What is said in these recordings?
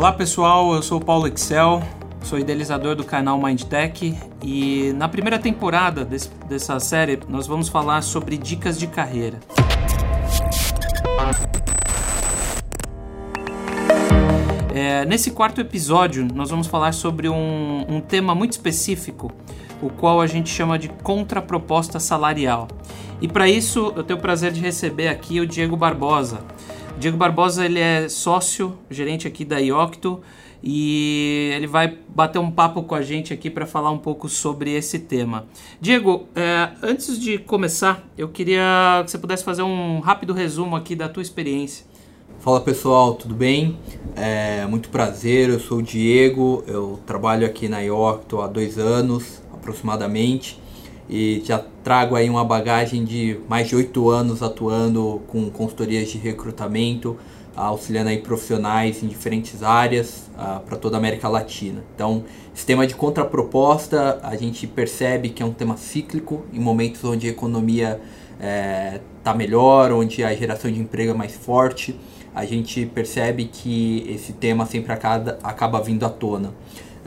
Olá pessoal, eu sou o Paulo Excel, sou idealizador do canal MindTech e na primeira temporada desse, dessa série nós vamos falar sobre dicas de carreira. É, nesse quarto episódio nós vamos falar sobre um, um tema muito específico, o qual a gente chama de contraproposta salarial. E para isso eu tenho o prazer de receber aqui o Diego Barbosa. Diego Barbosa ele é sócio, gerente aqui da Iocto e ele vai bater um papo com a gente aqui para falar um pouco sobre esse tema. Diego, é, antes de começar, eu queria que você pudesse fazer um rápido resumo aqui da tua experiência. Fala pessoal, tudo bem? É muito prazer, eu sou o Diego, eu trabalho aqui na Iocto há dois anos aproximadamente e já trago aí uma bagagem de mais de oito anos atuando com consultorias de recrutamento, auxiliando aí profissionais em diferentes áreas uh, para toda a América Latina. Então, esse tema de contraproposta, a gente percebe que é um tema cíclico em momentos onde a economia está eh, melhor, onde a geração de emprego é mais forte, a gente percebe que esse tema sempre acaba, acaba vindo à tona.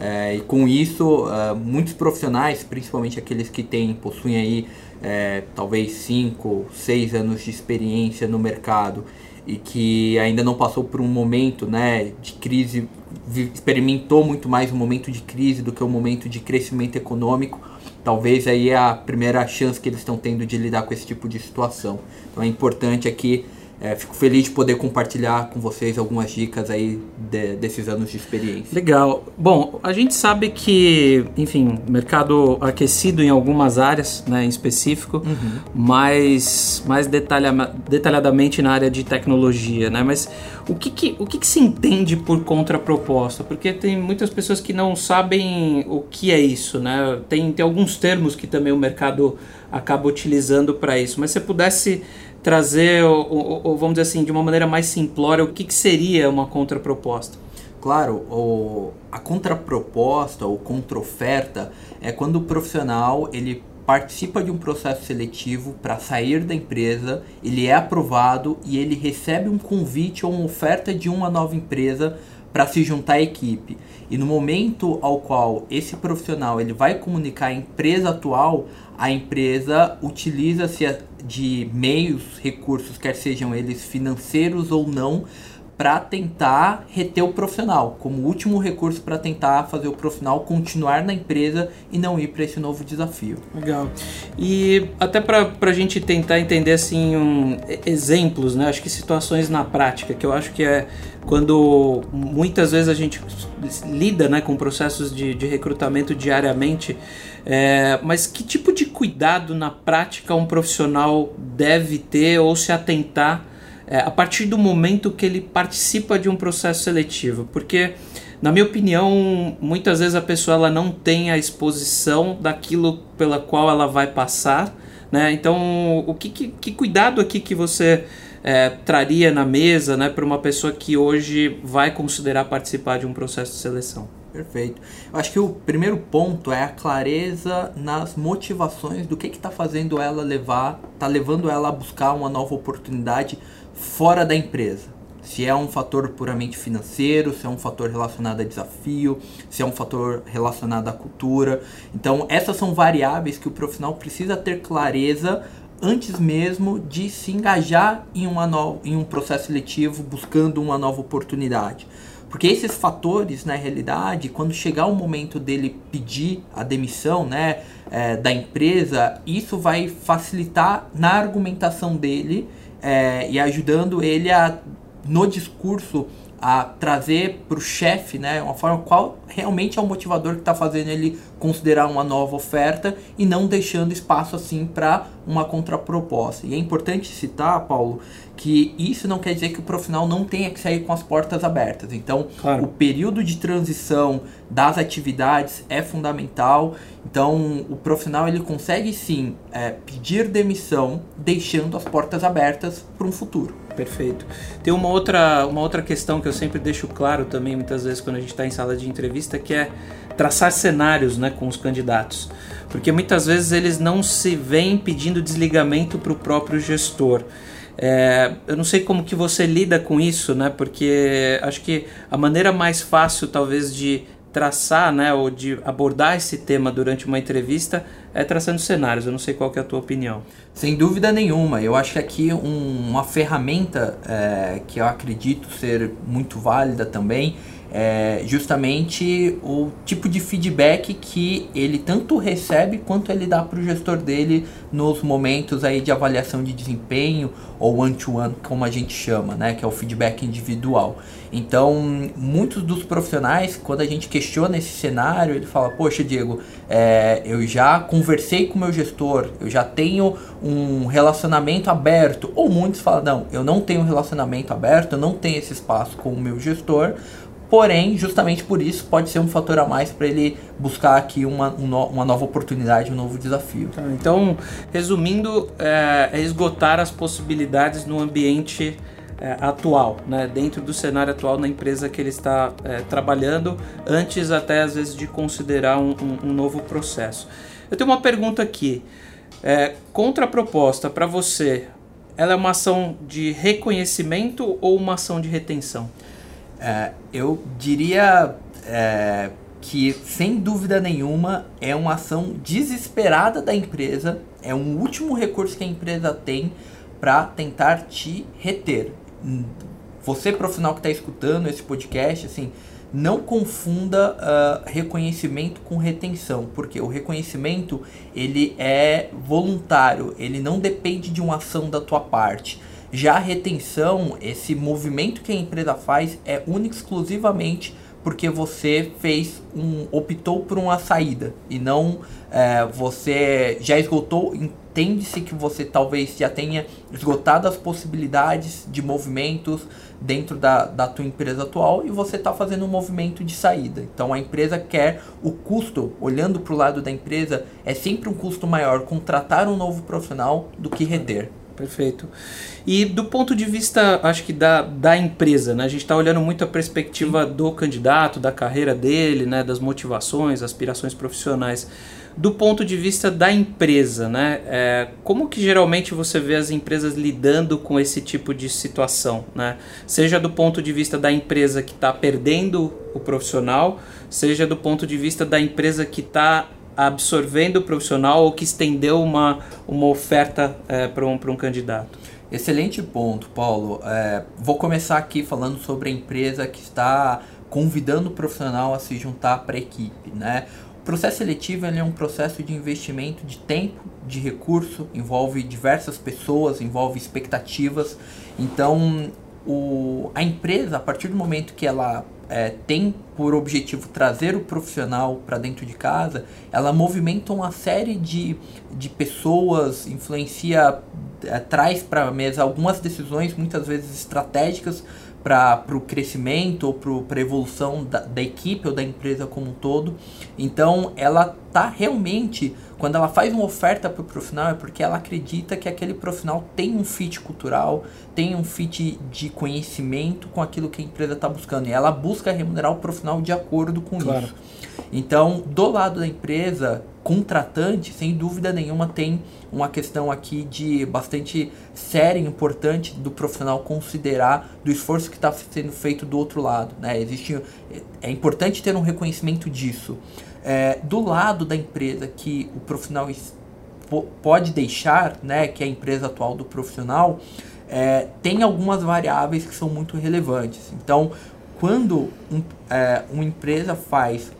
É, e com isso, uh, muitos profissionais, principalmente aqueles que têm, possuem aí é, talvez 5, 6 anos de experiência no mercado e que ainda não passou por um momento né, de crise, experimentou muito mais um momento de crise do que um momento de crescimento econômico, talvez aí é a primeira chance que eles estão tendo de lidar com esse tipo de situação. Então é importante aqui é, fico feliz de poder compartilhar com vocês algumas dicas aí de, desses anos de experiência. Legal. Bom, a gente sabe que, enfim, mercado aquecido em algumas áreas, né, em específico, uhum. mas mais detalha, detalhadamente na área de tecnologia, né? Mas o que, que o que, que se entende por contraproposta? Porque tem muitas pessoas que não sabem o que é isso, né? Tem, tem alguns termos que também o mercado acaba utilizando para isso. Mas se você pudesse trazer, ou, ou, vamos dizer assim, de uma maneira mais simplória, o que, que seria uma contraproposta? Claro, o, a contraproposta ou contraoferta é quando o profissional ele participa de um processo seletivo para sair da empresa, ele é aprovado e ele recebe um convite ou uma oferta de uma nova empresa para se juntar à equipe. E no momento ao qual esse profissional ele vai comunicar a empresa atual, a empresa utiliza-se de meios, recursos, quer sejam eles financeiros ou não, para tentar reter o profissional, como último recurso para tentar fazer o profissional continuar na empresa e não ir para esse novo desafio. Legal. E até para a gente tentar entender assim um, exemplos, né? Acho que situações na prática, que eu acho que é quando muitas vezes a gente lida né, com processos de, de recrutamento diariamente, é, mas que tipo de cuidado na prática um profissional deve ter ou se atentar é, a partir do momento que ele participa de um processo seletivo? Porque, na minha opinião, muitas vezes a pessoa ela não tem a exposição daquilo pela qual ela vai passar. Né? Então, o que, que, que cuidado aqui que você é, traria na mesa né, para uma pessoa que hoje vai considerar participar de um processo de seleção? Perfeito. Eu acho que o primeiro ponto é a clareza nas motivações do que está fazendo ela levar, está levando ela a buscar uma nova oportunidade fora da empresa. Se é um fator puramente financeiro, se é um fator relacionado a desafio, se é um fator relacionado à cultura. Então, essas são variáveis que o profissional precisa ter clareza antes mesmo de se engajar em, uma no... em um processo seletivo buscando uma nova oportunidade. Porque esses fatores, na realidade, quando chegar o momento dele pedir a demissão né, é, da empresa, isso vai facilitar na argumentação dele é, e ajudando ele a, no discurso, a trazer para o chefe, né, uma forma qual realmente é o motivador que está fazendo ele considerar uma nova oferta e não deixando espaço assim para uma contraproposta. E é importante citar, Paulo, que isso não quer dizer que o profissional não tenha que sair com as portas abertas. Então, claro. o período de transição das atividades é fundamental. Então, o profissional ele consegue sim é, pedir demissão, deixando as portas abertas para um futuro. Perfeito. Tem uma outra, uma outra questão que eu sempre deixo claro também, muitas vezes, quando a gente está em sala de entrevista, que é traçar cenários né, com os candidatos. Porque muitas vezes eles não se veem pedindo desligamento para o próprio gestor. É, eu não sei como que você lida com isso, né? Porque acho que a maneira mais fácil, talvez, de traçar, né, ou de abordar esse tema durante uma entrevista é traçando cenários. Eu não sei qual é a tua opinião. Sem dúvida nenhuma. Eu acho que aqui um, uma ferramenta é, que eu acredito ser muito válida também é justamente o tipo de feedback que ele tanto recebe quanto ele dá para o gestor dele nos momentos aí de avaliação de desempenho ou one-to-one, como a gente chama, né, que é o feedback individual. Então, muitos dos profissionais, quando a gente questiona esse cenário, ele fala: Poxa, Diego, é, eu já conversei com o meu gestor, eu já tenho um relacionamento aberto. Ou muitos falam: Não, eu não tenho um relacionamento aberto, eu não tenho esse espaço com o meu gestor Porém, justamente por isso, pode ser um fator a mais para ele buscar aqui uma, uma nova oportunidade, um novo desafio. Tá, então, resumindo, é, é esgotar as possibilidades no ambiente é, atual, né, dentro do cenário atual na empresa que ele está é, trabalhando, antes até às vezes de considerar um, um, um novo processo. Eu tenho uma pergunta aqui. É, contraproposta para você, ela é uma ação de reconhecimento ou uma ação de retenção? É, eu diria é, que, sem dúvida nenhuma, é uma ação desesperada da empresa, é um último recurso que a empresa tem para tentar te reter. Você, profissional que está escutando esse podcast, assim, não confunda uh, reconhecimento com retenção, porque o reconhecimento ele é voluntário, ele não depende de uma ação da tua parte. Já a retenção, esse movimento que a empresa faz é único exclusivamente porque você fez um optou por uma saída e não é, você já esgotou entende-se que você talvez já tenha esgotado as possibilidades de movimentos dentro da, da tua empresa atual e você está fazendo um movimento de saída. Então a empresa quer o custo olhando para o lado da empresa é sempre um custo maior contratar um novo profissional do que reter Perfeito. E do ponto de vista, acho que da, da empresa, né? A gente está olhando muito a perspectiva Sim. do candidato, da carreira dele, né? Das motivações, aspirações profissionais. Do ponto de vista da empresa, né? É, como que geralmente você vê as empresas lidando com esse tipo de situação, né? Seja do ponto de vista da empresa que está perdendo o profissional, seja do ponto de vista da empresa que está absorvendo o profissional ou que estendeu uma, uma oferta é, para um, um candidato? Excelente ponto, Paulo. É, vou começar aqui falando sobre a empresa que está convidando o profissional a se juntar para a equipe. Né? O processo seletivo é um processo de investimento de tempo, de recurso, envolve diversas pessoas, envolve expectativas. Então, o, a empresa, a partir do momento que ela é, tem por objetivo trazer o profissional para dentro de casa, ela movimenta uma série de, de pessoas, influencia, é, traz para a mesa algumas decisões, muitas vezes estratégicas, para o crescimento ou para a evolução da, da, equipe ou da empresa como um todo. Então, ela tá realmente, quando ela faz uma oferta para o profissional, é porque ela acredita que aquele profissional tem um fit cultural, tem um fit de conhecimento com aquilo que a empresa está buscando. E ela busca remunerar o profissional de acordo com claro. isso. Então, do lado da empresa, contratante, sem dúvida nenhuma, tem uma questão aqui de bastante séria e importante do profissional considerar do esforço que está sendo feito do outro lado. Né? Existe, é importante ter um reconhecimento disso. É, do lado da empresa que o profissional pode deixar, né, que é a empresa atual do profissional, é, tem algumas variáveis que são muito relevantes. Então, quando um, é, uma empresa faz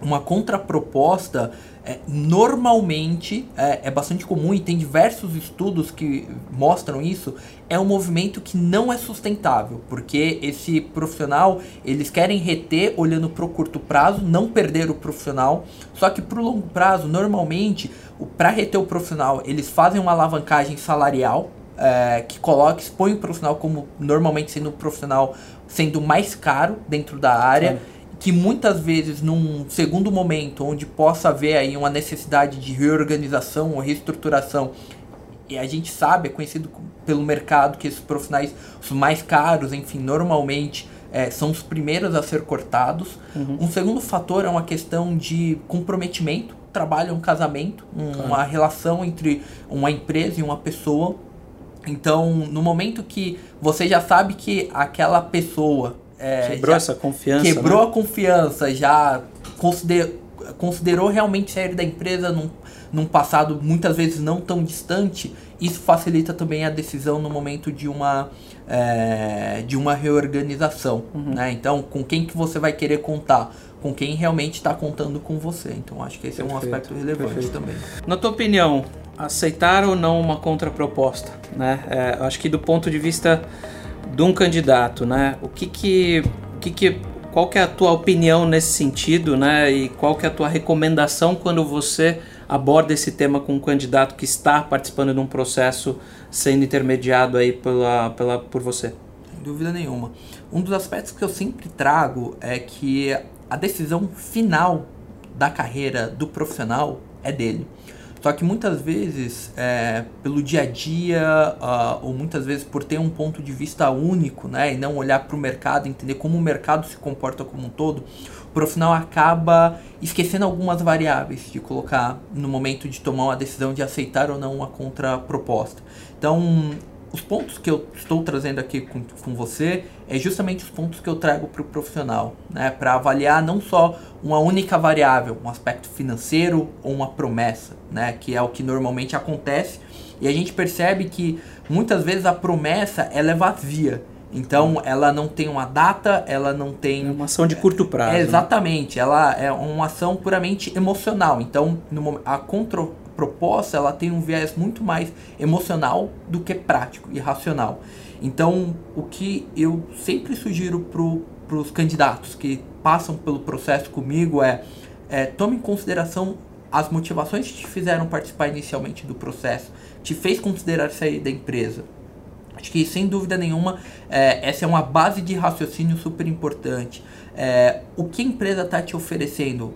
uma contraproposta é, normalmente é, é, bastante comum e tem diversos estudos que mostram isso é um movimento que não é sustentável porque esse profissional eles querem reter olhando para o curto prazo não perder o profissional. Só que para o longo prazo normalmente para reter o profissional eles fazem uma alavancagem salarial é, que coloca expõe o profissional como normalmente sendo um profissional sendo mais caro dentro da área que muitas vezes num segundo momento onde possa haver aí uma necessidade de reorganização ou reestruturação e a gente sabe, é conhecido pelo mercado que esses profissionais, os mais caros, enfim, normalmente é, são os primeiros a ser cortados. Uhum. Um segundo fator é uma questão de comprometimento. Trabalho é um casamento, um, uma relação entre uma empresa e uma pessoa. Então, no momento que você já sabe que aquela pessoa é, quebrou essa confiança, quebrou né? a confiança, já consider, considerou realmente sair da empresa num, num passado muitas vezes não tão distante, isso facilita também a decisão no momento de uma é, de uma reorganização, uhum. né? Então, com quem que você vai querer contar? Com quem realmente está contando com você. Então, acho que esse perfeito, é um aspecto relevante perfeito. também. Na tua opinião, aceitar ou não uma contraproposta, né? É, acho que do ponto de vista de um candidato, né? O que que, o que, que qual que é a tua opinião nesse sentido, né? E qual que é a tua recomendação quando você aborda esse tema com um candidato que está participando de um processo sendo intermediado aí pela, pela, por você? Sem dúvida nenhuma. Um dos aspectos que eu sempre trago é que a decisão final da carreira do profissional é dele. Só que muitas vezes, é, pelo dia a dia, uh, ou muitas vezes por ter um ponto de vista único, né, e não olhar para o mercado, entender como o mercado se comporta como um todo, o profissional acaba esquecendo algumas variáveis de colocar no momento de tomar uma decisão de aceitar ou não uma contraproposta. Então, os pontos que eu estou trazendo aqui com, com você é justamente os pontos que eu trago para o profissional, né? Para avaliar não só uma única variável, um aspecto financeiro ou uma promessa, né? Que é o que normalmente acontece e a gente percebe que muitas vezes a promessa ela é vazia. Então ela não tem uma data, ela não tem. É uma ação de curto prazo. É, exatamente, né? ela é uma ação puramente emocional. Então no, a contra proposta ela tem um viés muito mais emocional do que prático e racional. Então, o que eu sempre sugiro para os candidatos que passam pelo processo comigo é, é tome em consideração as motivações que te fizeram participar inicialmente do processo, te fez considerar sair da empresa. Acho que sem dúvida nenhuma é, essa é uma base de raciocínio super importante. É, o que a empresa está te oferecendo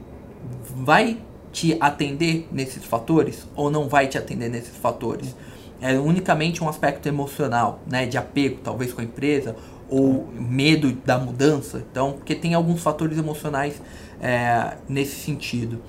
vai te atender nesses fatores ou não vai te atender nesses fatores. É unicamente um aspecto emocional, né, de apego, talvez com a empresa, ou medo da mudança. Então, porque tem alguns fatores emocionais é, nesse sentido.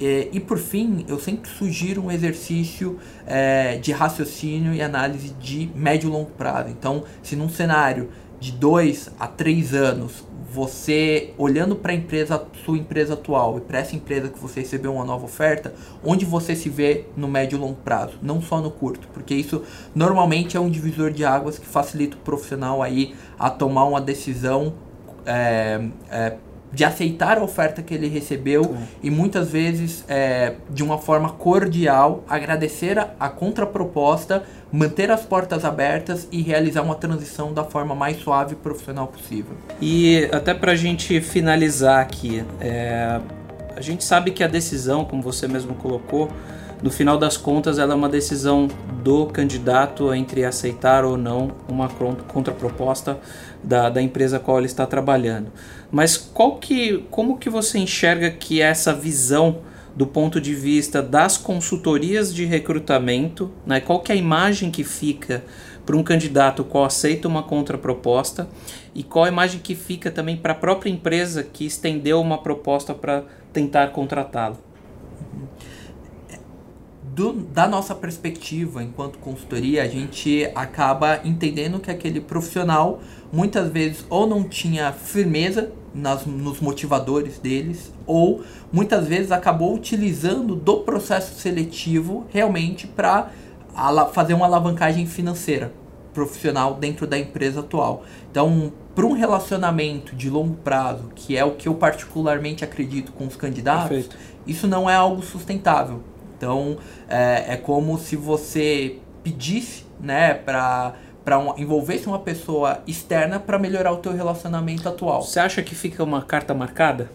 E, e, por fim, eu sempre sugiro um exercício é, de raciocínio e análise de médio e longo prazo. Então, se num cenário de dois a três anos você olhando para a empresa, sua empresa atual e para essa empresa que você recebeu uma nova oferta, onde você se vê no médio e longo prazo, não só no curto, porque isso normalmente é um divisor de águas que facilita o profissional aí a tomar uma decisão é, é, de aceitar a oferta que ele recebeu Sim. e muitas vezes é, de uma forma cordial agradecer a, a contraproposta, manter as portas abertas e realizar uma transição da forma mais suave e profissional possível. E até para a gente finalizar aqui, é, a gente sabe que a decisão, como você mesmo colocou, no final das contas, ela é uma decisão do candidato entre aceitar ou não uma contraproposta da, da empresa a qual ele está trabalhando. Mas qual que, como que você enxerga que essa visão do ponto de vista das consultorias de recrutamento, né? qual que é a imagem que fica para um candidato qual aceita uma contraproposta e qual a imagem que fica também para a própria empresa que estendeu uma proposta para tentar contratá-lo? Do, da nossa perspectiva enquanto consultoria, a gente acaba entendendo que aquele profissional muitas vezes ou não tinha firmeza nas, nos motivadores deles, ou muitas vezes acabou utilizando do processo seletivo realmente para fazer uma alavancagem financeira profissional dentro da empresa atual. Então, para um relacionamento de longo prazo, que é o que eu particularmente acredito com os candidatos, Perfeito. isso não é algo sustentável. Então é, é como se você pedisse, né, para para um, envolvesse uma pessoa externa para melhorar o teu relacionamento atual. Você acha que fica uma carta marcada?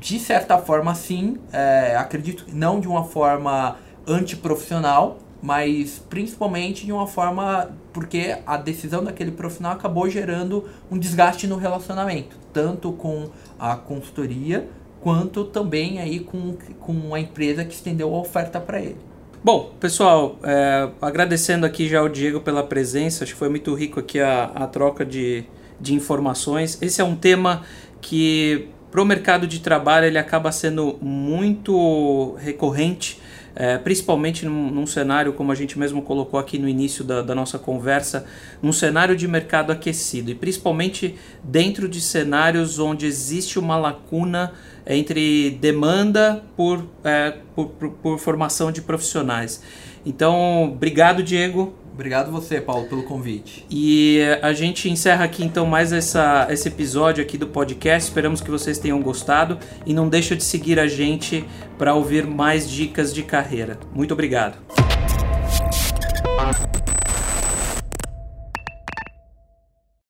De certa forma, sim. É, acredito não de uma forma antiprofissional, mas principalmente de uma forma porque a decisão daquele profissional acabou gerando um desgaste no relacionamento, tanto com a consultoria quanto também aí com, com a empresa que estendeu a oferta para ele. Bom, pessoal, é, agradecendo aqui já o Diego pela presença, acho que foi muito rico aqui a, a troca de, de informações. Esse é um tema que para o mercado de trabalho ele acaba sendo muito recorrente é, principalmente num, num, cenário, como a gente mesmo colocou aqui no início da, da, nossa conversa, num cenário de mercado aquecido e principalmente dentro de cenários onde existe uma lacuna entre demanda por, é, por, por, por formação de profissionais. Então, obrigado, Diego. Obrigado você, Paulo, pelo convite. E a gente encerra aqui então mais essa, esse episódio aqui do podcast. Esperamos que vocês tenham gostado e não deixa de seguir a gente para ouvir mais dicas de carreira. Muito obrigado.